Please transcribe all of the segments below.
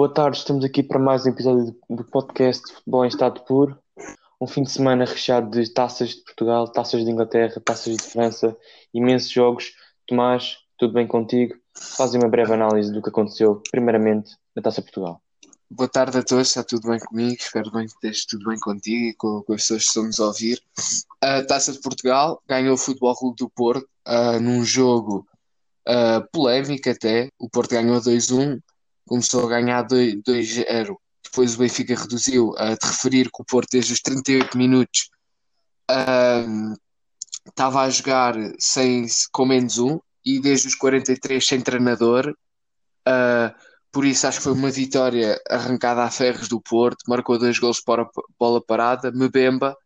Boa tarde, estamos aqui para mais um episódio do podcast Futebol em Estado Puro. Um fim de semana recheado de taças de Portugal, taças de Inglaterra, taças de França, imensos jogos. Tomás, tudo bem contigo? Faz uma breve análise do que aconteceu, primeiramente, na Taça Portugal. Boa tarde a todos, está tudo bem comigo? Espero bem que esteja tudo bem contigo e com, com as pessoas que estão nos a ouvir. A Taça de Portugal ganhou o Futebol Clube do Porto uh, num jogo uh, polémico até. O Porto ganhou 2-1, começou a ganhar 2-0. Depois o Benfica reduziu a de referir que o Porto desde os 38 minutos estava a jogar sem, com menos um e desde os 43 sem treinador. Uh, por isso acho que foi uma vitória arrancada a ferros do Porto, marcou dois gols para bola parada, Mbemba,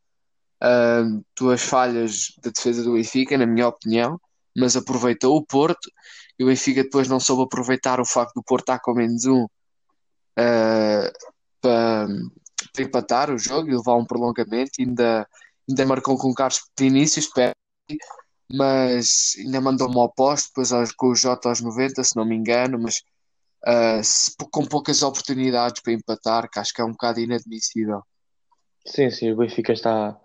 uh, duas falhas da defesa do Benfica, na minha opinião, mas aproveitou o Porto e o Benfica depois não soube aproveitar o facto do Porto estar com menos um uh, para, para, empatar o jogo e levar um prolongamento, ainda, ainda marcou com o Carlos Vinícius, mas ainda mandou-me ao posto, depois com o Jota aos 90, se não me engano, mas uh, se, com poucas oportunidades para empatar, que acho que é um bocado inadmissível. Sim, sim, o Benfica está,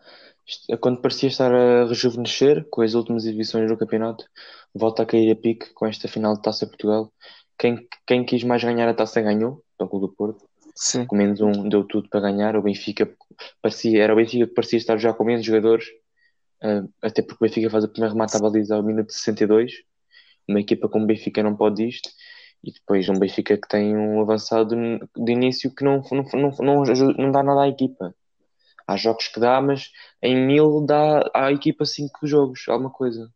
quando parecia estar a rejuvenescer com as últimas edições do campeonato, volta a cair a pique com esta final de Taça Portugal. Quem, quem quis mais ganhar a taça ganhou, o Clube do Porto. Sim. Com menos um deu tudo para ganhar. O Benfica parecia, era o Benfica que parecia estar já com menos jogadores, uh, até porque o Benfica faz o primeiro remate à baliza ao minuto 62. Uma equipa como o Benfica não pode isto e depois um Benfica que tem um avançado de início que não, não, não, não, não dá nada à equipa. Há jogos que dá, mas em mil dá à equipa cinco jogos, alguma coisa.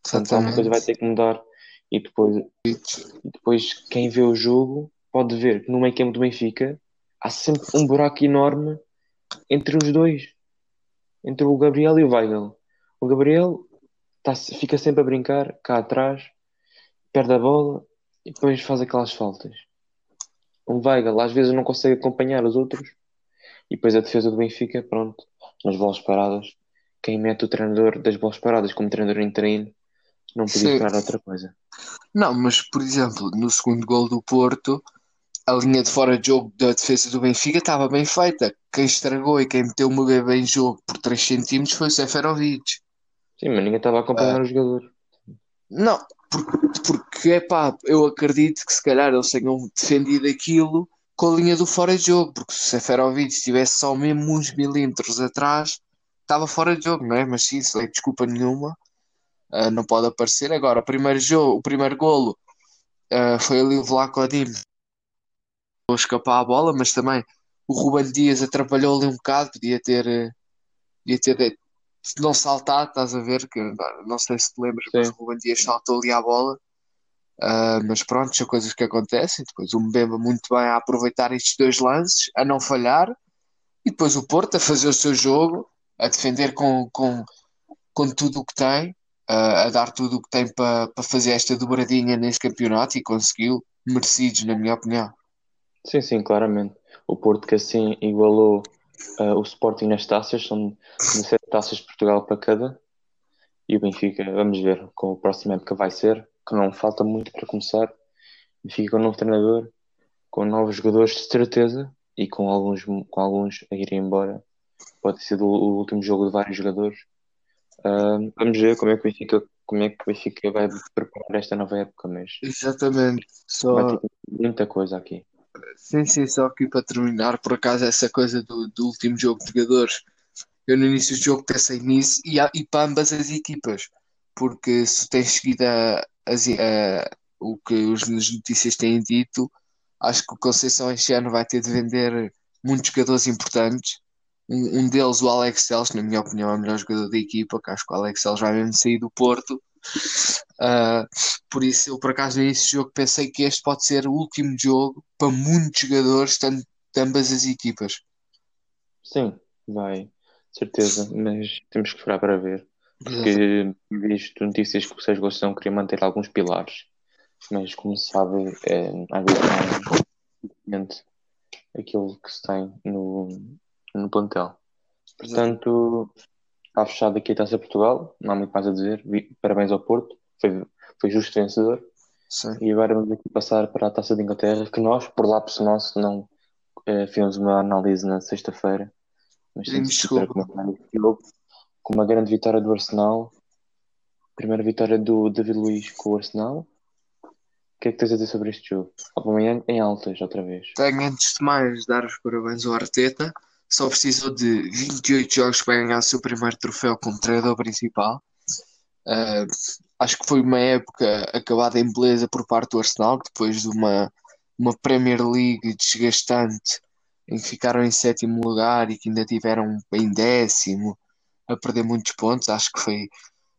Portanto, alguma coisa vai ter que mudar. E depois, e depois quem vê o jogo pode ver que no meio campo do Benfica há sempre um buraco enorme entre os dois. Entre o Gabriel e o Weigl. O Gabriel tá, fica sempre a brincar cá atrás, perde a bola, e depois faz aquelas faltas. O Weigl às vezes não consegue acompanhar os outros e depois a defesa do Benfica, pronto, nas bolas paradas. Quem mete o treinador das bolas paradas como treinador interino não podia Sim. esperar outra coisa. Não, mas por exemplo, no segundo gol do Porto, a linha de fora de jogo da defesa do Benfica estava bem feita. Quem estragou e quem meteu o bebê em jogo por 3 centímetros foi o Seferovic. Sim, mas ninguém estava a acompanhar uh, o jogador. Não, porque, porque epá, eu acredito que se calhar eles tenham defendido aquilo com a linha do fora de jogo, porque se Seferovic estivesse só mesmo uns milímetros atrás, estava fora de jogo, não é? Mas sim, sem desculpa nenhuma, uh, não pode aparecer. Agora, o primeiro jogo, o primeiro golo uh, foi ali o Vlaco Adim vou escapar a bola, mas também o Ruben Dias atrapalhou ali um bocado, podia ter, eh, podia ter não saltar, estás a ver, que não sei se te lembras, mas o Ruben Dias saltou ali à bola. Uh, mas pronto, são coisas que acontecem. Depois o Mbemba muito bem a aproveitar estes dois lances, a não falhar, e depois o Porto a fazer o seu jogo, a defender com, com, com tudo o que tem, uh, a dar tudo o que tem para pa fazer esta dobradinha neste campeonato e conseguiu, merecidos, na minha opinião. Sim, sim, claramente. O Porto que assim igualou uh, o Sporting nas taças, são 17 taças de Portugal para cada. E o Benfica, vamos ver com o próximo época vai ser, que não falta muito para começar. O Benfica com um novo treinador, com novos jogadores de certeza e com alguns, com alguns a irem embora. Pode ser o, o último jogo de vários jogadores. Uh, vamos ver como é que o Benfica, como é que o Benfica vai preparar esta nova época, mas Exatamente. Só... muita coisa aqui. Sim, sim, só aqui para terminar, por acaso, essa coisa do, do último jogo de jogadores, eu no início do jogo pensei nisso e, e para ambas as equipas, porque se tens seguido a, a, o que os, as notícias têm dito, acho que o Conceição este ano vai ter de vender muitos jogadores importantes. Um, um deles, o Alex Teles, na minha opinião, é o melhor jogador da equipa, que acho que o Alex Teles vai mesmo sair do Porto. Uh, por isso, eu por acaso nesse jogo pensei que este pode ser o último jogo para muitos jogadores, tanto de ambas as equipas. Sim, vai, certeza, mas temos que esperar para ver. Porque visto notícias que Sérgio Gostão queria manter alguns pilares, mas como se sabe, é, às vezes não é aquilo que se tem no, no plantel. Portanto, Está fechado aqui a Taça Portugal, não há muito mais a dizer. Parabéns ao Porto, foi, foi justo vencedor. Sim. E agora vamos aqui passar para a Taça de Inglaterra, que nós, por lápis nosso, não eh, fizemos uma análise na sexta-feira. Mas temos com uma grande vitória do Arsenal. Primeira vitória do David Luiz com o Arsenal. O que é que tens a dizer sobre este jogo? Amanhã em altas, outra vez. Tenho antes de mais dar os parabéns ao Arteta. Só precisou de 28 jogos para ganhar o seu primeiro troféu como treinador principal. Uh, acho que foi uma época acabada em beleza por parte do Arsenal, depois de uma, uma Premier League desgastante em que ficaram em sétimo lugar e que ainda tiveram em décimo a perder muitos pontos. Acho que foi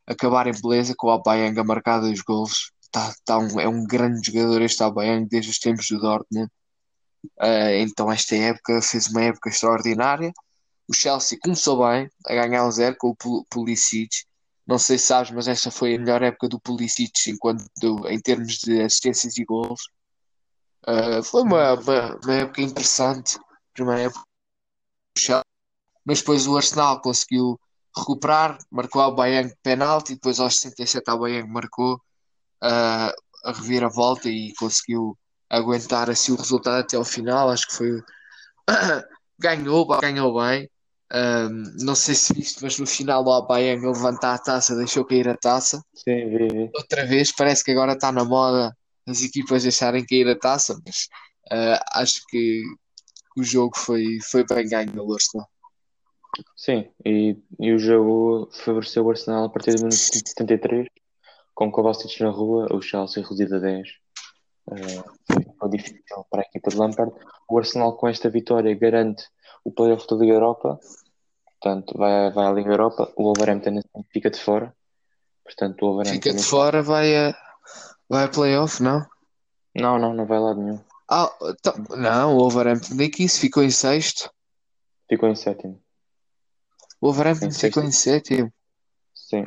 acabar em beleza com o Aubameyang a marcar dois golos. Tá, tá um, é um grande jogador este Aubameyang desde os tempos do Dortmund. Uh, então esta época fez uma época extraordinária. O Chelsea começou bem a ganhar um zero com o Pulisic. Não sei se sabes, mas esta foi a melhor época do Pulisic enquanto, em termos de assistências e gols. Uh, foi uma, uma, uma, época interessante. Primeira época. Mas depois o Arsenal conseguiu recuperar, marcou ao Bayern penalti, depois aos 67 ao Bayern marcou uh, a reviravolta e conseguiu aguentar assim o resultado até ao final. Acho que foi. ganhou, ganhou bem. Um, não sei se viste, mas no final o Aubameyang levantar a taça, deixou cair a taça. Sim, vi, vi. Outra vez, parece que agora está na moda as equipas deixarem cair a taça, mas uh, acho que o jogo foi, foi bem ganho no Arsenal. Sim, e, e o jogo favoreceu o Arsenal a partir do minuto 73, com Kovacic na rua, o Chelsea reduzido a 10. Uh, foi difícil para a equipa de Lampard. O Arsenal, com esta vitória, garante o playoff da Liga Europa. Portanto, vai, vai à Liga Europa. O Wolverhampton fica de fora. Portanto, o Wolverhampton Fica de fora, vai a, vai a playoff, não? Não, não, não vai lá nenhum. Ah, então, não, o Wolverhampton nem que isso ficou em sexto. Ficou em sétimo. O Wolverhampton Em ficou em sétimo. Sim.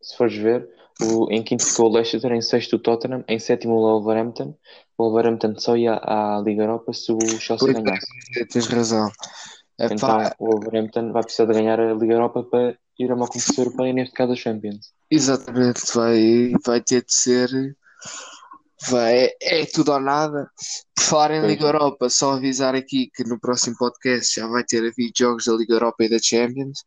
Se fores ver, o, em quinto ficou o Leicester, em sexto o Tottenham, em sétimo o Wolverhampton. O Wolverhampton só ia à Liga Europa se o Chelsea ganhasse. é, tens razão. Então Epá, o Wolverhampton vai precisar de ganhar a Liga Europa para ir a uma competição europeia, neste caso a Champions. exatamente, vai, vai ter de ser. Vai, é tudo ou nada. Por falar em. Liga Europa, só avisar aqui que no próximo podcast já vai ter havido jogos da Liga Europa e da Champions.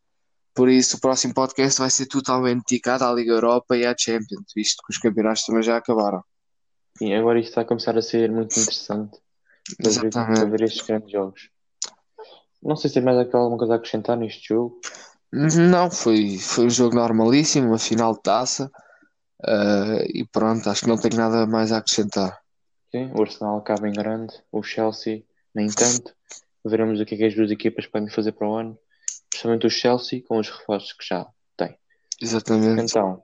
Por isso, o próximo podcast vai ser totalmente dedicado à Liga Europa e à Champions, visto que os campeonatos também já acabaram. E agora isto está a começar a ser muito interessante para ver estes grandes jogos. Não sei se tem mais alguma coisa a acrescentar neste jogo. Não, foi, foi um jogo normalíssimo, uma final de taça. Ah, e pronto, acho que não tenho nada mais a acrescentar. Sim, o Arsenal acaba em grande, o Chelsea nem tanto. Veremos o que é que as duas equipas podem fazer para o ano, principalmente o Chelsea com os reforços que já tem. Exatamente. Então,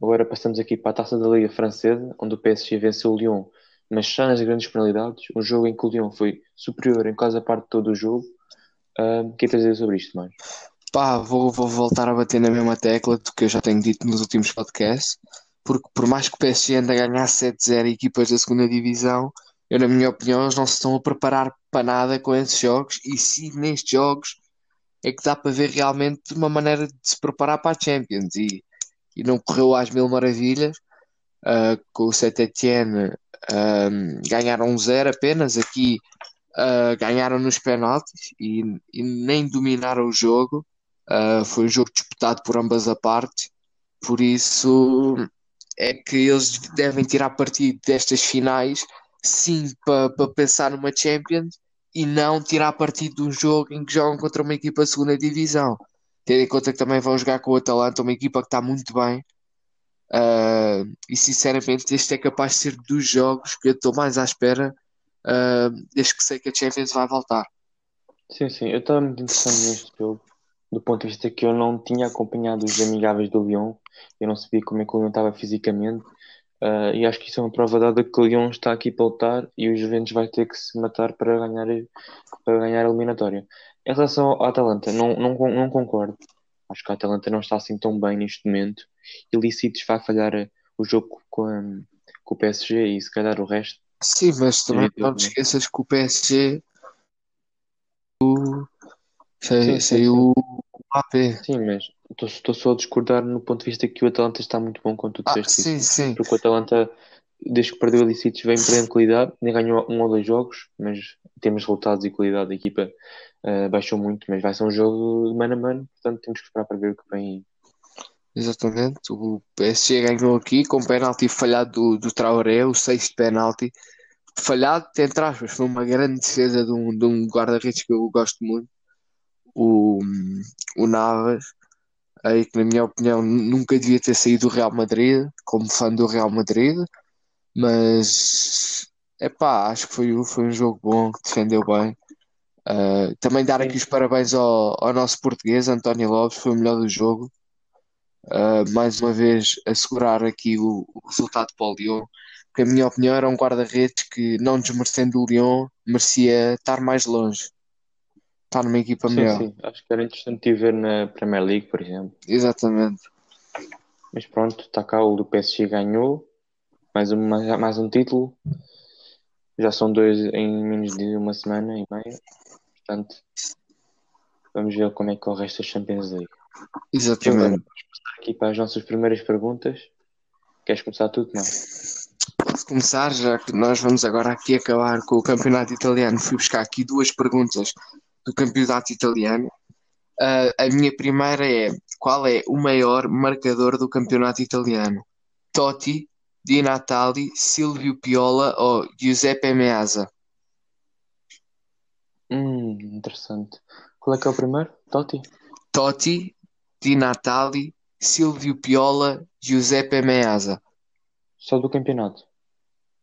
agora passamos aqui para a taça da Liga Francesa, onde o PSG venceu o Lyon, mas só nas grandes penalidades. Um jogo em que o Lyon foi superior em quase a parte de todo o jogo. Ah, O que é que dizer sobre isto, mano? Pá, vou, vou voltar a bater na mesma tecla do que eu já tenho dito nos últimos podcasts, porque por mais que o PSG ande a ganhar 7-0 equipas da segunda divisão, eu, na minha opinião, eles não se estão a preparar para nada com esses jogos, e sim nestes jogos é que dá para ver realmente uma maneira de se preparar para a Champions, e, e não correu às mil maravilhas, ah, com o Saint-Étienne ah, ganharam um zero apenas, aqui ah, ganharam nos penaltis e, e nem dominaram o jogo. Uh, foi um jogo disputado por ambas as partes, por isso é que eles devem tirar partido destas finais, sim, para pensar numa Champions e não tirar partido de um jogo em que jogam contra uma equipa de segunda divisão. Tendo em conta que também vão jogar com o Atalanta, uma equipa que está muito bem. Uh, e sinceramente, este é capaz de ser dos jogos que eu estou mais à espera, uh, desde que sei que a Champions vai voltar. Sim, sim, eu estava muito interessado neste jogo, do ponto de vista que eu não tinha acompanhado os amigáveis do Lyon, eu não sabia como é que o Lyon estava fisicamente, ah, e acho que isso é uma prova dada que o Lyon está aqui para lutar e o Juventus vai ter que se matar para ganhar, para ganhar a eliminatória. Em relação ao Atalanta, não, não, não concordo. Acho que a Atalanta não está assim tão bem neste momento. E Lícitos vai falhar eh, o jogo com, a- com o PSG e se calhar o resto. Sim, mas também não te esqueças que o PSG o- sai- Sim, sim, o AP. Sim, mas estou- só a discordar no ponto de vista que o Atalanta está muito bom, como tu Ah, disseste sim, isso. sim. Porque o Atalanta desde que perdeu a Licites, vem perdendo qualidade, nem ganhou um ou dois jogos, mas em termos de resultados e qualidade, a equipa uh, baixou muito, mas vai ser um jogo de mano a mano, portanto temos que esperar para ver o que vem. Exatamente, o PSG ganhou aqui com o penalti falhado do, do Traoré, o sexto penalti. Falhado, entre aspas, foi uma grande defesa de um, de um guarda-redes que eu gosto muito, o, o Navas, aí que na minha opinião nunca devia ter saído do Real Madrid, como fã do Real Madrid, mas é pá, acho que foi, foi um jogo bom, que defendeu bem. Uh, também dar aqui os parabéns ao, ao nosso português, António Lopes, foi o melhor do jogo. Uh, mais uma vez, assegurar aqui o, o resultado para o Lyon, que, a minha opinião, era um guarda-redes que, não desmerecendo o Lyon, merecia estar mais longe, estar numa equipa sim, melhor. Sim, acho que era interessante ver na Premier League, por exemplo. Exatamente. Mas pronto, está cá o do PSG ganhou, mais um, mais um título. Já são dois em menos de uma semana e meia. Portanto, vamos ver como é que corre esta Champions League. Exatamente. Agora, vamos passar aqui para as nossas primeiras perguntas. Queres começar tudo, não? Posso começar, já que nós vamos agora aqui acabar com o campeonato italiano. Fui buscar aqui duas perguntas do campeonato italiano. Uh, a minha primeira é: qual é o maior marcador do campeonato italiano? Totti, Di Natali, Silvio Piola ou Giuseppe Meazza? Hum, interessante. Qual é que é o primeiro? Totti? Totti, Di Natali, Silvio Piola, Giuseppe Meazza. Só do campeonato?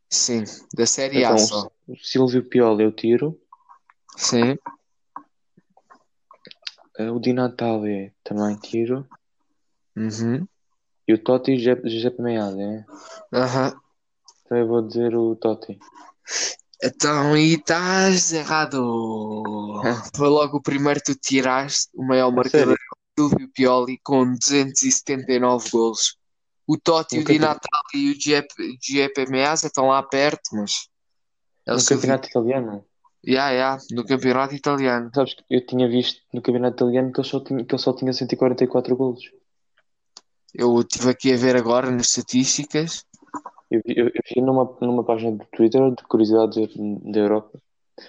Sim, da Série A Então, só. o Silvio Piola eu tiro. Sim, O Di Natale também tiro. uhum, E o Totti Giuseppe Giuseppe Meazza, é? aham. Então eu vou dizer o Totti. Então aí estás errado. Foi logo o primeiro que tu tiraste, o maior marcador é o Silvio Pioli com 279 golos. O Totti, o Di Natale e o Giuseppe Meazza estão lá perto, mas é o campeonato italiano? Ya, ya, no campeonato italiano. Sabes que eu tinha visto no campeonato italiano que ele só tinha, que ele só tinha 144 golos. Eu estive aqui a ver agora nas estatísticas. Eu vi, eu, eu vi numa, numa página do Twitter de curiosidades da Europa.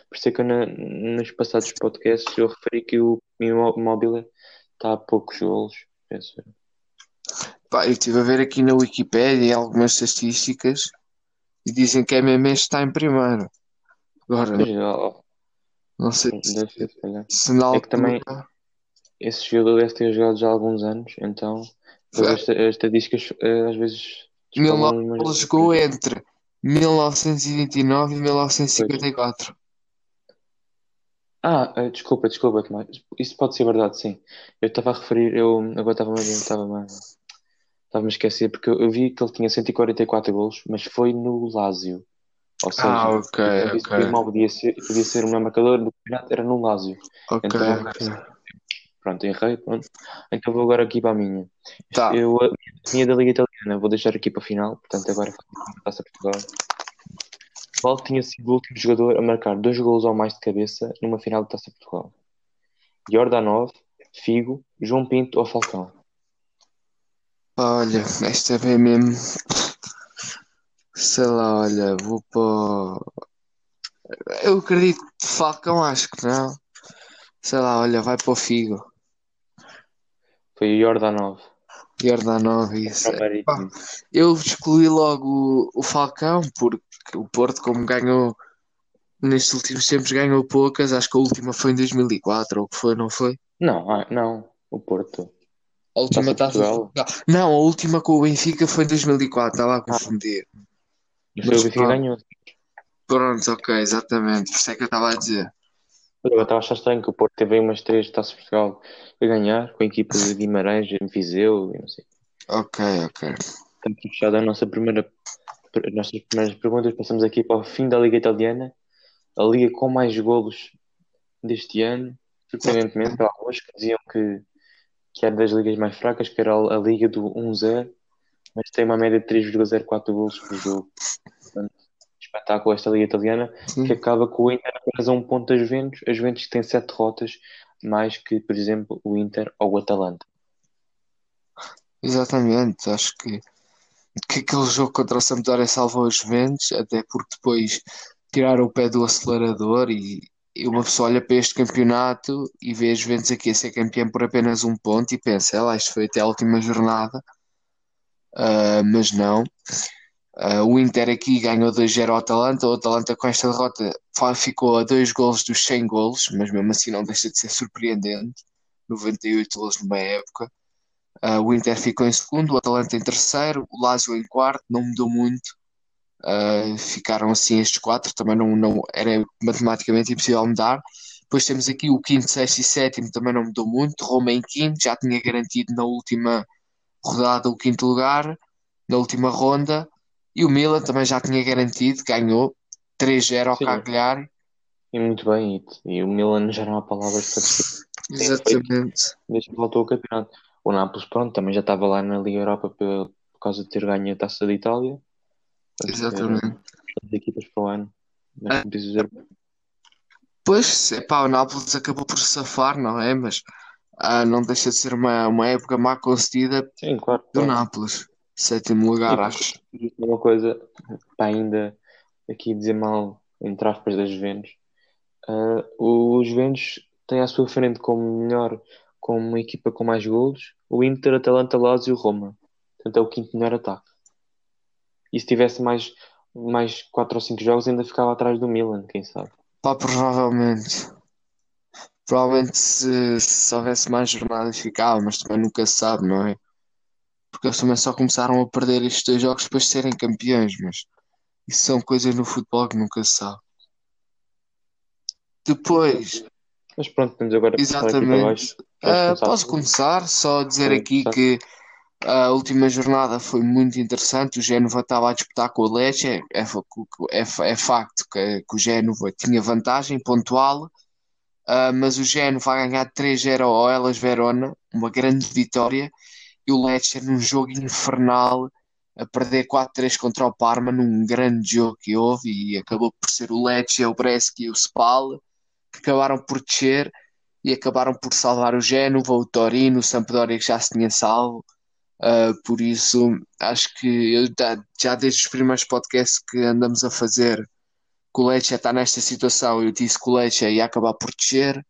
Por isso é que eu na, nos passados podcasts eu referi que o Immobile está a poucos golos. Penso. eu. Pá, eu estive a ver aqui na Wikipédia algumas estatísticas e dizem que a MMS está em primeiro. Agora, Pois, não sei deve se calhar. se na É que também- altura. Esse jogador deve ter jogado já há alguns anos, então as as estadísticas eh, às vezes Ele jogou entre 1929 e 1954. Ah, eh, desculpa, desculpa, Tomás. Isso pode ser verdade, sim. Eu estava a referir, eu agora estava-me a estava-me a- estava-me a esquecer, porque eu, eu vi que ele tinha 144 golos, mas foi no Lazio. Ou seja, Ah, ok, o mal podia ser, podia ser o melhor marcador do campeonato, era no Lazio. Ok, Então, ok. Pronto, errei, pronto. Então vou agora aqui para a minha. Tá. Eu, a minha da Liga Italiana, vou deixar aqui para a final, portanto agora passa Portugal. Qual tinha sido o último jogador a marcar dois golos ou mais de cabeça numa final de Taça Portugal? Jordanov, Figo, João Pinto ou Falcão? Olha, esta vem mesmo. Sei lá, olha, vou para. Eu acredito que Falcão, acho que não. Sei lá, olha, vai para o Figo. Foi o Jordanov. Jordanov, isso. Era Pá. Eu excluí logo o, Falcão, porque o Porto, como ganhou nestes últimos tempos, ganhou poucas. Acho que a última foi em 2004, ou que foi, não foi? Não, ah, não, o Porto. A última Taça. Não, a última com o Benfica foi em 2004, estava a confundir. O Benfica pá. ganhou. Pronto, ok, exatamente. Por isso é que eu estava a dizer. Eu estava a achar estranho que o Porto teve aí umas três Taças de Portugal a ganhar, com a equipa de Guimarães, Viseu e não sei. Ok, ok. Estamos fechada a nossa primeira, as nossas primeiras perguntas. Passamos aqui para o fim da Liga Italiana, a liga com mais golos deste ano. Surpreendentemente, há alguns que diziam que, que era das ligas mais fracas, que era a liga do 1-0, mas tem uma média de 3,04 golos por jogo. Portanto, espetáculo esta liga italiana, Sim. que acaba com o Inter apenas a um ponto da Juventus. A Juventus tem sete derrotas, mais que, por exemplo, o Inter ou o Atalanta. Exatamente. Acho que que aquele jogo contra o Sampdoria salvou os Juventus, até porque depois tiraram o pé do acelerador e, e uma pessoa olha para este campeonato e vê as Juventus aqui a ser campeão por apenas um ponto e pensa, ela isto foi até a última jornada, uh, mas não. Uh, o Inter aqui ganhou 2-0 ao Atalanta. O Atalanta com esta derrota ficou a dois golos dos 100 golos, mas mesmo assim não deixa de ser surpreendente. 98 golos numa época. Uh, o Inter ficou em segundo, o Atalanta em terceiro, o Lazio em quarto, não mudou muito. Uh, ficaram assim estes quatro, também não, não era matematicamente impossível mudar. Depois temos aqui o quinto, sexto e sétimo, também não mudou muito. Roma em quinto, já tinha garantido na última rodada o quinto lugar, na última ronda. E o Milan também já tinha garantido, ganhou 3-0 ao Cagliari. E muito bem, e, o Milan já não há palavras para dizer. Exatamente. Desde que voltou o campeonato. O Nápoles, pronto, também já estava lá na Liga Europa por, por causa de ter ganho a taça da Itália. Exatamente. As equipas para o ano. Pois, epá, o Nápoles acabou por safar, não é? Mas ah, não deixa de ser uma, uma época má concedida Sim, claro. do Nápoles. Sétimo lugar, E acho. uma coisa para ainda aqui dizer mal, entre aspas, das Juventus. Uh, o Juventus tem à sua frente como melhor, como uma equipa com mais golos, o Inter, Atalanta, Lazio e Roma. Portanto, é o quinto melhor ataque. E se tivesse mais, mais 4 ou 5 jogos, ainda ficava atrás do Milan, quem sabe. Pá, provavelmente. Provavelmente se, se houvesse mais jornadas ficava, mas também nunca se sabe, não é? Porque eles também só começaram a perder estes dois jogos depois de serem campeões, mas isso são coisas no futebol que nunca se sabe. Depois, Mas pronto, temos agora exatamente. baixo. Podes Ah, começar. posso começar só dizer Sim, aqui começar. que a última jornada foi muito interessante. O Génova estava a disputar com o Lecce. É, é, é facto que, que o Génova tinha vantagem pontual, ah, mas o Génova a ganhar 3-0 ao Hellas Verona, uma grande vitória, e o Lecce num jogo infernal a perder 4-3 contra o Parma, num grande jogo que houve, e acabou por ser o Lecce, o Brescia e o Spal que acabaram por descer e acabaram por salvar o Génova, o Torino, o Sampdoria que já se tinha salvo. Uh, por isso, acho que eu já desde os primeiros podcasts que andamos a fazer, que o Lecce está nesta situação, eu disse que o Lecce ia acabar por descer,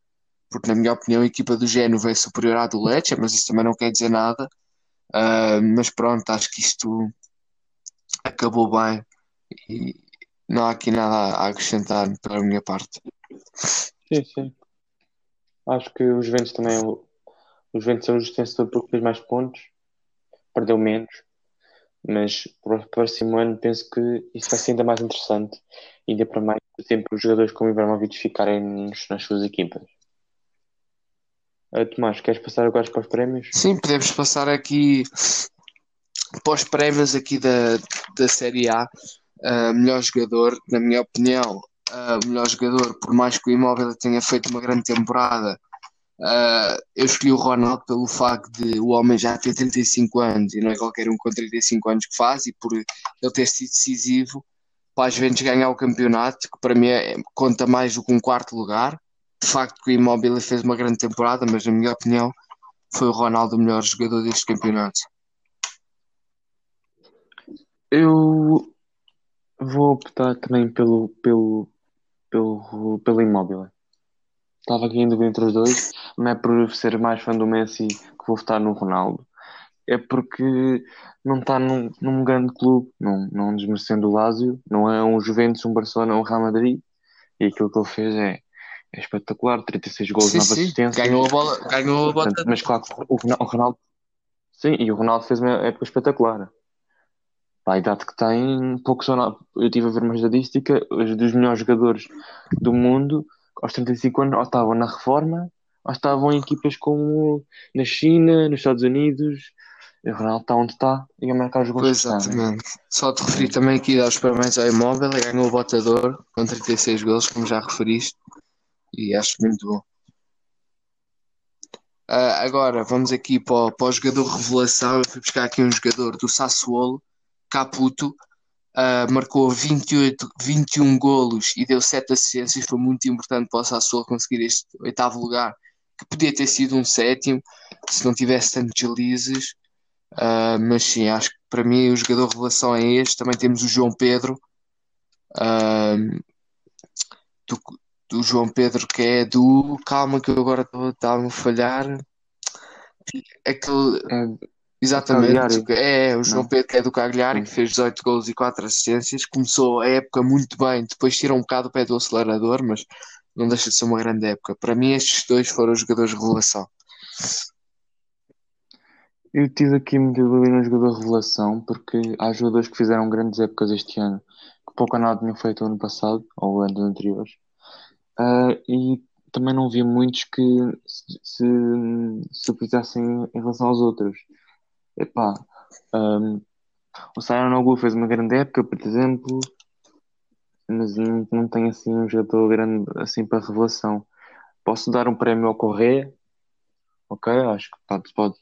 porque na minha opinião a equipa do Génova é superior à do Lecce, mas isso também não quer dizer nada. Uh, mas pronto, acho que isto acabou bem e não há aqui nada a acrescentar pela minha parte. Sim, sim. Acho que os Juventus também. Os Juventus é o vencedor porque fez mais pontos, perdeu menos, mas para o próximo ano penso que isso vai ser ainda mais interessante. Ainda para mais sempre os jogadores como Ibrahimovic ficarem nos- nas suas equipas. Ah, Tomás, queres passar agora para os prémios? Sim, podemos passar aqui para os prémios aqui da, da Série A. Uh, melhor jogador, na minha opinião, uh, melhor jogador, por mais que o Imóvel tenha feito uma grande temporada, uh, eu escolhi o Ronaldo pelo facto de o homem já ter 35 anos e não é qualquer um com 35 anos que faz, e por ele ter sido decisivo para as Juventus ganhar o campeonato, que para mim é- conta mais do que um quarto lugar. De facto, que o Imóvel fez uma grande temporada, mas na minha opinião, foi o Ronaldo o melhor jogador deste campeonato. Eu vou optar também pelo, pelo, pelo, pelo Immobile. Estava aqui em dúvida entre os dois, não é por ser mais fã do Messi que vou votar no Ronaldo. É porque não está num, num grande clube, não, não desmerecendo o Lazio, não é um Juventus, um Barcelona, um Real Madrid. E aquilo que ele fez é, é espetacular, 36 gols, Sim, 9 sim, assistências. ganhou a bola, ganhou a bota. mas claro que o Ronaldo, o Ronaldo- sim, e o Ronaldo fez uma época espetacular. Para a idade que tem, poucos ou não. Eu estive a ver uma estadística, os dos melhores jogadores do mundo, aos 35 anos, ou estavam na reforma, ou estavam em equipas como na China, nos Estados Unidos. O Ronaldo está onde está e a marcar os gols que está. né? exatamente. Só te referi também aqui aos parabéns ao Imóvel, ganhou o botador com 36 gols, como já referiste, e acho muito bom. Ah, agora vamos aqui para o, para o jogador revelação. Eu fui buscar aqui um jogador do Sassuolo, Caputo, ah, marcou 28, 21 golos e deu 7 assistências. Foi muito importante para o Sassuolo conseguir este oitavo lugar, que podia ter sido um sétimo se não tivesse tantos deslizes. Uh, mas sim, acho que para mim o jogador de revelação é este. Também temos o João Pedro, uh, do, do, João Pedro que é do. Calma, que eu agora estava a falhar. Aquele. É, exatamente, é o João Não. Pedro que é do Cagliari, que fez 18 gols e 4 assistências. Começou a época muito bem, depois tira um bocado o pé do acelerador, mas não deixa de ser uma grande época. Para mim, estes dois foram os jogadores de revelação. Eu tive aqui muita dúvida no jogador revelação, porque há jogadores que fizeram grandes épocas este ano, que pouco ou nada tinham feito ano passado, ou anos anteriores. Uh, e também não vi muitos que se, se, se em relação aos outros. Epá, um, o Sayanogu fez uma grande época, por exemplo, mas não, não tem assim um jogador grande assim para revelação. Posso dar um prémio ao Correia, ok, acho que pode, pode,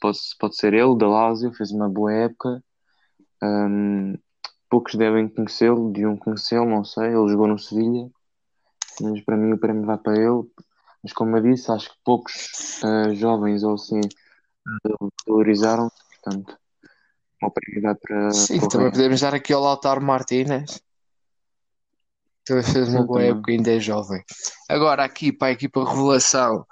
pode, pode, ser ele, da Lazio, fez uma boa época. Um, poucos devem conhecê-lo, deviam conhecê-lo, não sei, ele jogou no Sevilha, mas para mim o prémio vai para ele. Mas como eu disse, acho que poucos uh, jovens ou assim valorizaram, portanto, o prémio vai para. Sim, também podemos dar aqui ao Lautaro Martínez. Também fez uma boa época, ainda é jovem. Agora, aqui para a equipa Revelação,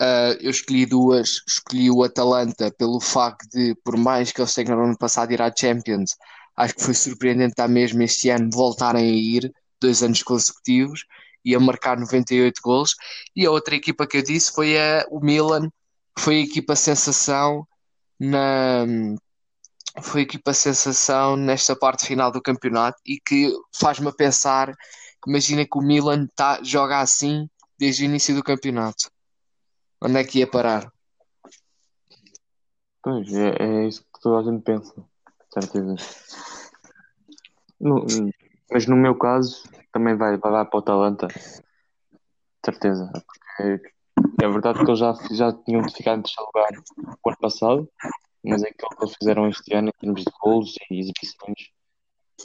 uh, eu escolhi duas. Escolhi o Atalanta pelo facto de, por mais que eles tenham no ano passado ir à Champions, acho que foi surpreendente estar mesmo este ano voltarem a ir, dois anos consecutivos, e a marcar 98 gols. E a outra equipa que eu disse foi a, o Milan, foi a equipa sensação na foi a equipa sensação nesta parte final do campeonato e que faz-me pensar, imagina que o Milan tá, joga assim desde o início do campeonato. Onde é que ia parar? Pois, é, é isso que toda a gente pensa, certeza. No, mas no meu caso, também vai, vai para o Atalanta, certeza. Porque é verdade que eles já, já tinham ficado em terceiro lugar o ano passado, mas é que eles fizeram este ano em termos de gols e exibições,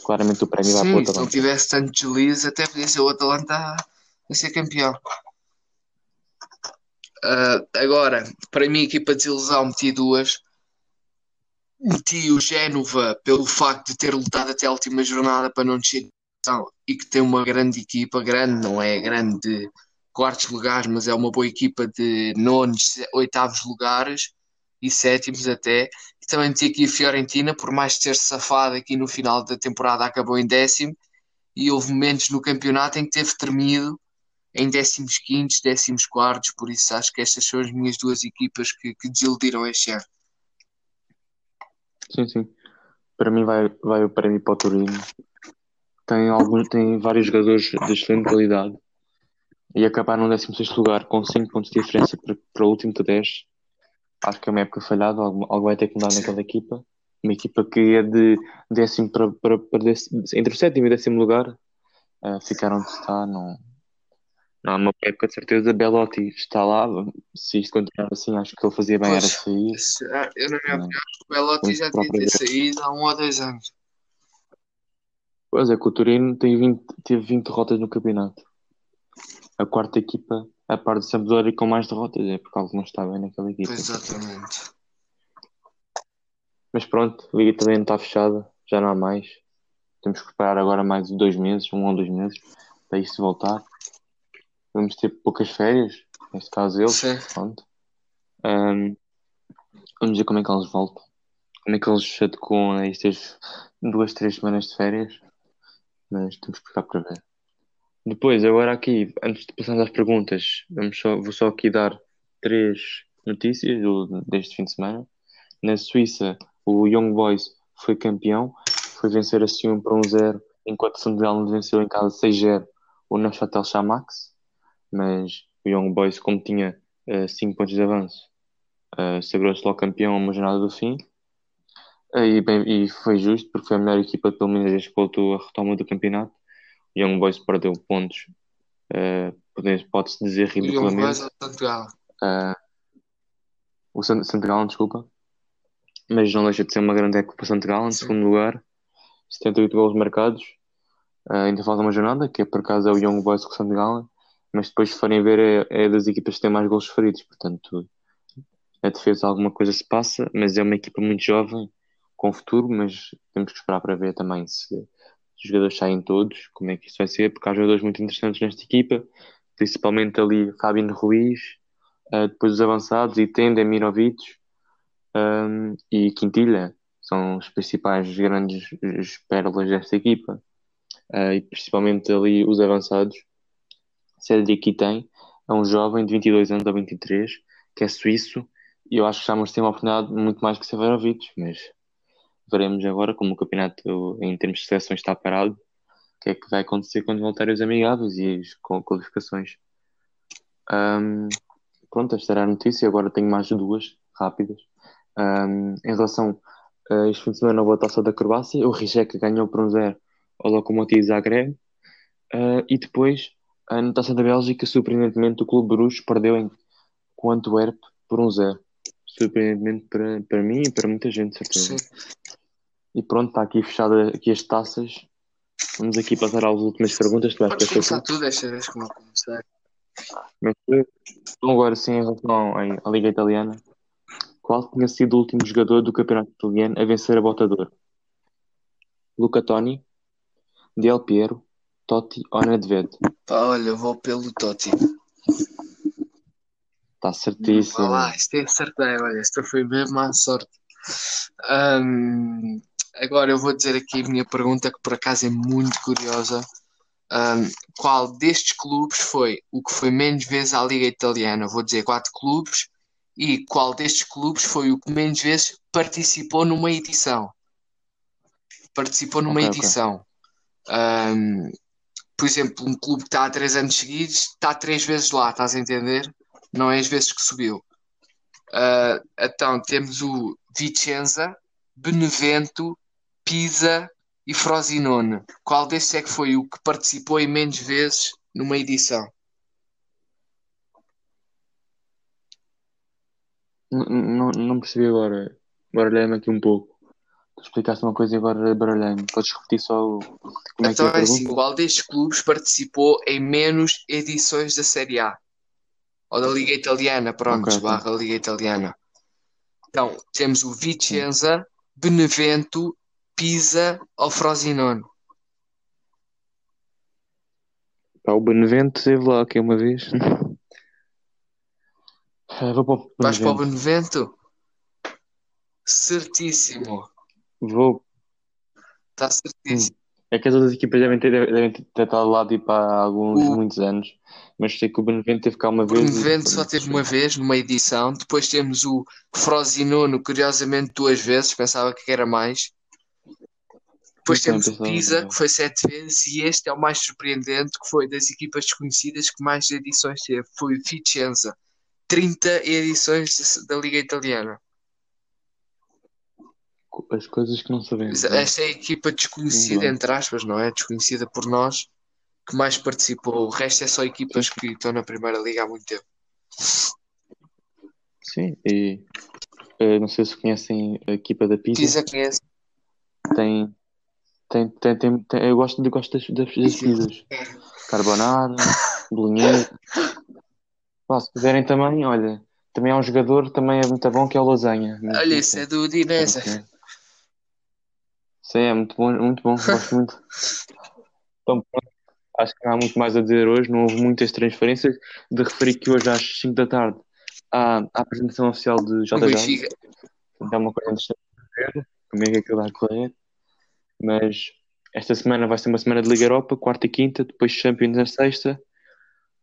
claramente o prémio vai para o Atalanta. se não tivesse tanto deslize, até podia ser o Atalanta a ser campeão. Uh, agora, para mim, equipa de desilusão, meti duas. Meti o Génova pelo facto de ter lutado até a última jornada para não descer e que tem uma grande equipa, grande, não é grande de quartos lugares, mas é uma boa equipa de nonos, oitavos lugares e sétimos até. E também meti aqui a Fiorentina, por mais ter safado aqui no final da temporada, acabou em décimo. E houve momentos no campeonato em que teve termido em décimos quintos, décimos quartos, por isso acho que estas são as minhas duas equipas que, que desiludiram este ano. Sim, sim. Para mim vai, vai o prémio para o Torino. Tem, alguns, tem vários jogadores de excelente qualidade e acabar no 16 lugar com 5 pontos de diferença para, para o último de 10 acho que é uma época falhada, algo, algo vai ter que mudar naquela equipa. Uma equipa que é de décimo para, para, para décimo, entre o sétimo e décimo lugar, uh, ficar onde está, não, não, uma época de certeza. Belotti está lá, se isto continuar assim, acho que ele fazia bem pois, era sair. Ah, eu, na minha opinião, acho que o Belotti já devia ter saído há um ou dois anos. Pois é, que o Turino tem 20, teve 20 derrotas no campeonato. A quarta equipa a par de Sampdoria com mais derrotas, é porque algo não está bem naquela equipa. Exatamente. Mas pronto, a Liga também está fechada, já não há mais. Temos que esperar agora mais dois meses, um ou dois meses, para isto voltar. Vamos ter poucas férias, neste caso eles. Sim. Pronto. Um, vamos ver como é que eles voltam. Como é que eles se adequam a estas duas, três semanas de férias. Mas temos que ficar para ver. Depois, agora aqui, antes de passarmos às perguntas, vamos só, vou só aqui dar três notícias do, deste fim de semana. Na Suíça, o Young Boys foi campeão, foi vencer a Sion por 1-0, enquanto o Sunderland venceu em casa 6-0 o Neuchâtel Xamax, mas o Young Boys, como tinha 5 uh, pontos de avanço, uh, sagrou-se logo campeão a uma jornada do fim. Uh, e, bem, e foi justo, porque foi a melhor equipa, pelo menos desde que voltou a retoma do campeonato. Young Boys perdeu pontos, uh, pode-se dizer ridiculamente. Young Boys ou Santiago? Uh, o Santiago, desculpa. Mas não deixa de ser uma grande época para Santiago, em segundo lugar. 78 gols marcados. Uh, ainda falta uma jornada, que é por acaso é o Young Boys com o Santiago. Mas depois, se forem ver, é, é das equipas que têm mais gols feridos. Portanto, a defesa alguma coisa se passa, mas é uma equipa muito jovem, com futuro, mas temos que esperar para ver também se os jogadores saem todos, como é que isso vai ser, porque há jogadores muito interessantes nesta equipa, principalmente ali Fabio Ruiz, uh, depois os avançados, Itende, Mirovic um, e Quintilha, são os principais grandes pérolas desta equipa. Uh, e principalmente ali os avançados. Cédric tem é um jovem de 22 anos ou 23, que é suíço, e eu acho que já ter uma oportunidade muito mais que Severovic, mas veremos agora como o campeonato em termos de seleções está parado, o que é que vai acontecer quando voltarem os amigáveis e as qualificações. Um, pronto, esta era a notícia, agora tenho mais duas rápidas. Um, em relação a este fim de semana houve a taça da Croácia, o Rijeka ganhou por um zero ao Lokomotiv Zagreb, uh, e depois na taça da Bélgica, surpreendentemente, o Clube Bruges perdeu em, com o Antwerp por um zero surpreendentemente para, para mim e para muita gente, certeza. Sim. E pronto, está aqui fechada aqui as taças. Vamos aqui passar às últimas perguntas. Tu vais Podes começar tu, desta vez como eu comecei. Então agora sim, em relação à Liga Italiana, qual tinha sido o último jogador do campeonato italiano a vencer a botador? Luca Toni, Del Piero, Totti ou Nedved? Pá, olha, vou pelo Totti. Está certíssimo. Olá, isto é acertei, olha, esta foi mesmo à sorte. Um, agora eu vou dizer aqui a minha pergunta que por acaso é muito curiosa. Um, qual destes clubes foi o que foi menos vezes à Liga Italiana? Vou dizer quatro clubes. E qual destes clubes foi o que menos vezes participou numa edição? Participou numa okay, edição. Okay. Um, por exemplo, um clube que está há três anos seguidos está três vezes lá, estás a entender? não é as vezes que subiu. Uh, então temos o Vicenza, Benevento, Pisa e Frosinone. Qual desses é que foi o que participou em menos vezes numa edição? Não, não, percebi agora. Baralhei-me aqui um pouco. Tu explicaste uma coisa e agora baralhei-me. Podes repetir só o... como então, é que é, é assim, qual destes clubes participou em menos edições da Série A? ou da Liga Italiana, pronto, okay. barra Liga Italiana. Então, temos o Vicenza, Benevento, Pisa ou Frosinone. Pá, o Benevento esteve lá aqui uma vez. Vou para o Benevento. Vais para o Benevento? Certíssimo. Vou. Está certíssimo. É que as outras equipas devem ter, devem ter estado lá tipo, há alguns o... muitos anos, mas sei que o Benevento teve cá uma vez. O Benevento só teve uma vez numa edição, depois temos o Frosinone, curiosamente duas vezes, pensava que era mais. Depois temos o Pisa, que foi sete vezes, e este é o mais surpreendente, que foi das equipas desconhecidas que mais edições teve, foi Vicenza. 30 edições da Liga Italiana as coisas que não sabemos. É? Esta é a equipa desconhecida, entre aspas, não é? Desconhecida por nós, que mais participou. O resto é só equipas que estão na Primeira Liga há muito tempo. Sim, e uh, não sei se conhecem a equipa da Pisa. Pisa conhece. Tem, tem, tem, tem, tem eu gosto, eu gosto das, das, das pizzas. Carbonara, bolonhesa. se quiserem também, olha, também há um jogador também é muito bom que é o Lasanha. Olha, isso é do Udinese. Sim, é muito bom, muito bom, gosto muito. Então, acho que não há muito mais a dizer hoje, não houve muitas transferências. De referir que hoje às 5 da tarde há a apresentação oficial de JJ. É uma coisa interessante ver como é que aquilo vai correr. Mas esta semana vai ser uma semana de Liga Europa, quarta e quinta, depois Champions na sexta.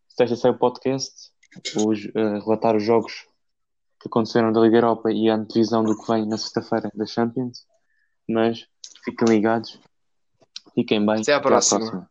Sexta sai o podcast, os, uh, relatar os jogos que aconteceram da Liga Europa e a antevisão do que vem na sexta-feira da Champions. Mas Fiquem ligados. Fiquem bem. Até à próxima. Até à próxima.